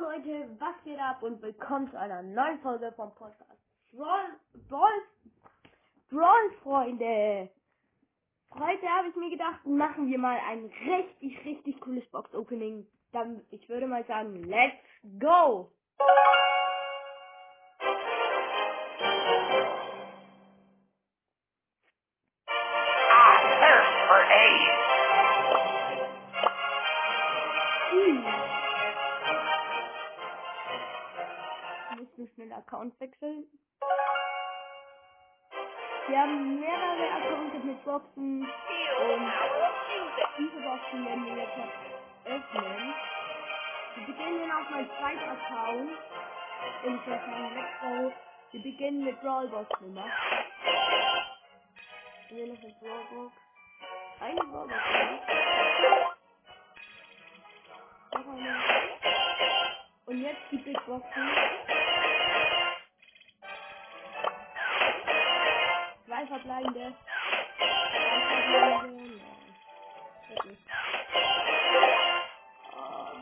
Leute, was geht ab und willkommen zu einer neuen Folge vom Podcast. Brawl, Brawl, Brawl Freunde. Heute habe ich mir gedacht, machen wir mal ein richtig, richtig cooles Box Opening. Dann, ich würde mal sagen, let's go! Nur schnell Account wechseln. Wir haben mehrere Accounts mit Boxen und diese Boxen werden wir jetzt öffnen. Wir beginnen auf meinem zweiten Account und ich würde sagen, let's go. Wir beginnen mit Brawlbox Nummer. Hier noch eine Brawlbox. Eine Brawlbox. Eine. Und jetzt die Big Boxen. Zwei verbleibende. Drei verbleibende. Nein. Das nicht. Oh.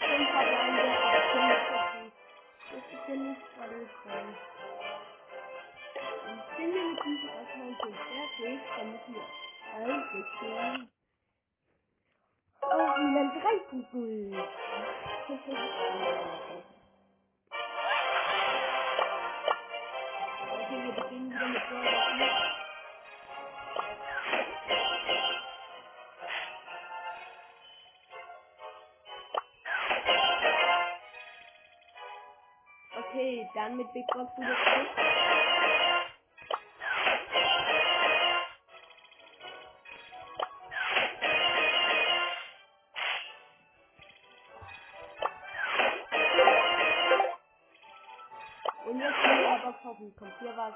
Fünf verbleibende. Ach, fünf. Das ist ja nicht gerade toll. Und sind wir mit diesem Account schon fertig, dann müssen wir einwechseln. Oh, Milan 3.0. Okay, Okay, dann mit Big Box wieder zurück. Und jetzt in der Box hoffen, kommt hier was.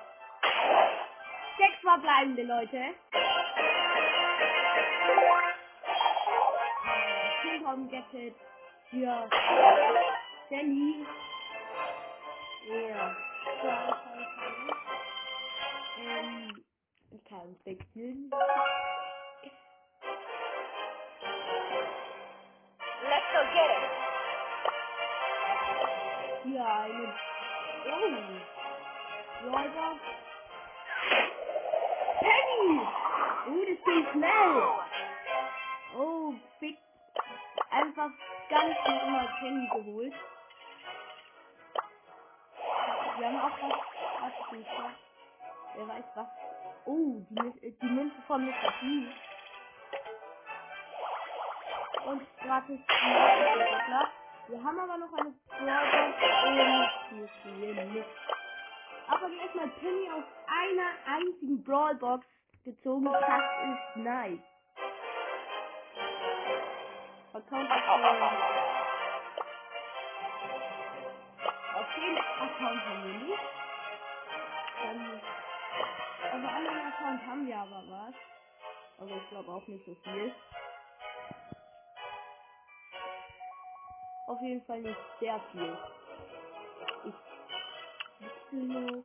Sechs verbleibende Leute. Fünf haben gettet. Für Sandy. Ja. Toll. Ähm, ich kann wechseln. Let's go get it. Hier eine. Oh. Räuber. Penny! Oh, das ging schnell. Oh, Big. Einfach ganz normal Penny geholt. Haben auch was. Wer weiß was. Oh, die, äh, die Münze von Mr. P. Und gratis Butler. Wir haben aber noch eine Brawlbox hier spielen nicht. Aber wir erstmal Penny aus einer einzigen Brawlbox gezogen. Das ist nice. Account Account haben wir nicht. Auf dem anderen Account haben wir aber was. Aber ich glaube auch nicht so viel. Auf jeden Fall nicht sehr viel. Ich ne,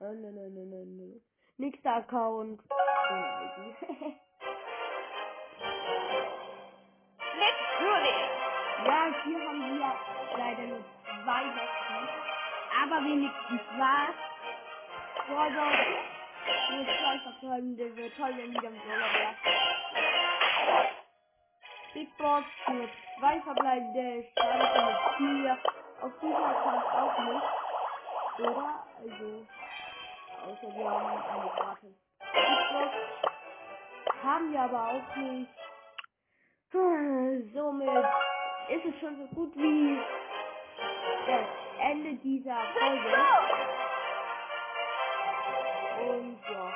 ne, ne, ne, ne. Nächster Account. Oh, do this. ja, hier haben wir leider nur zwei Boxen. Aber wenigstens was. Brawler. Nur zwei verbleibende. Wäre toll, wenn wieder ein Brawler wäre. Big Box. Nur zwei verbleibende. Für mit vier. Auf diesem Account auch nicht. Oder? Also. Außer wir haben eine gratis Big Box. Haben wir aber auch nicht. Somit ist es schon so gut wie das Ende dieser Folge. Und ja.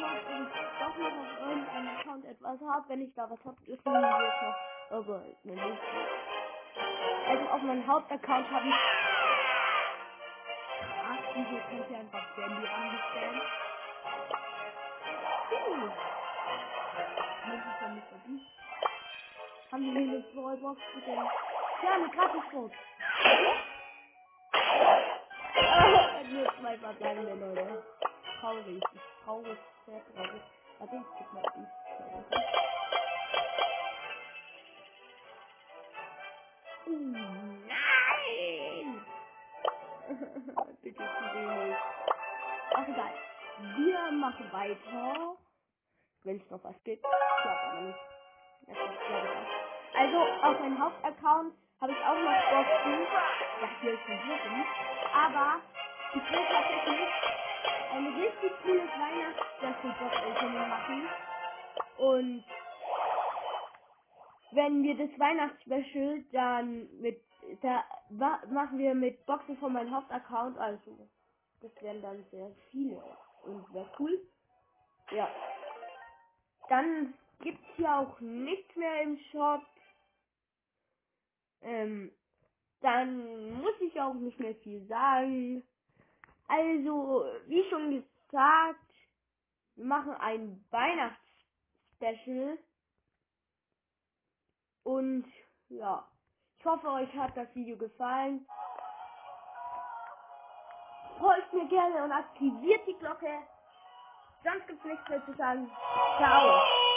Ob ich doch noch auf irgendeinem Account etwas habe. Wenn ich da was habe, dürfen wir es noch. Aber ist mir nicht so. Also auf meinem Hauptaccount habe ich. Ach, wieso könnt ihr einfach Sandy anbestellen? Hm. Münzen von Mr. Beast. Haben wir hier eine Brawlbox bitte? Ja, eine Gratisbox. Nur zwei verbleibende Leute. Traurig. Ich traurig. Sehr traurig. Warte, ich guck mal. Oh, nein! Digga, ich will Ach egal. Wir machen weiter. Wenn es noch was gibt. Ich glaube nicht. Das ist, glaube ich, auch. Also auf meinem Hauptaccount habe ich auch noch Boxen. Ja, hier ist Wissen. Aber ich will tatsächlich ein richtig cooles Weihnachts-Special-Box-Opening machen. Und wenn wir das Weihnachtsspecial dann mit da machen wir mit Boxen von meinem Hauptaccount, also das wären dann sehr viele und wäre cool. Ja. Dann gibt's hier auch nichts mehr im Shop. Ähm, dann muss ich auch nicht mehr viel sagen. Also, wie schon gesagt, wir machen ein Weihnachtsspecial. Und ja, ich hoffe, euch hat das Video gefallen. Folgt mir gerne und aktiviert die Glocke. Sonst gibt's nichts mehr zu sagen. Ciao.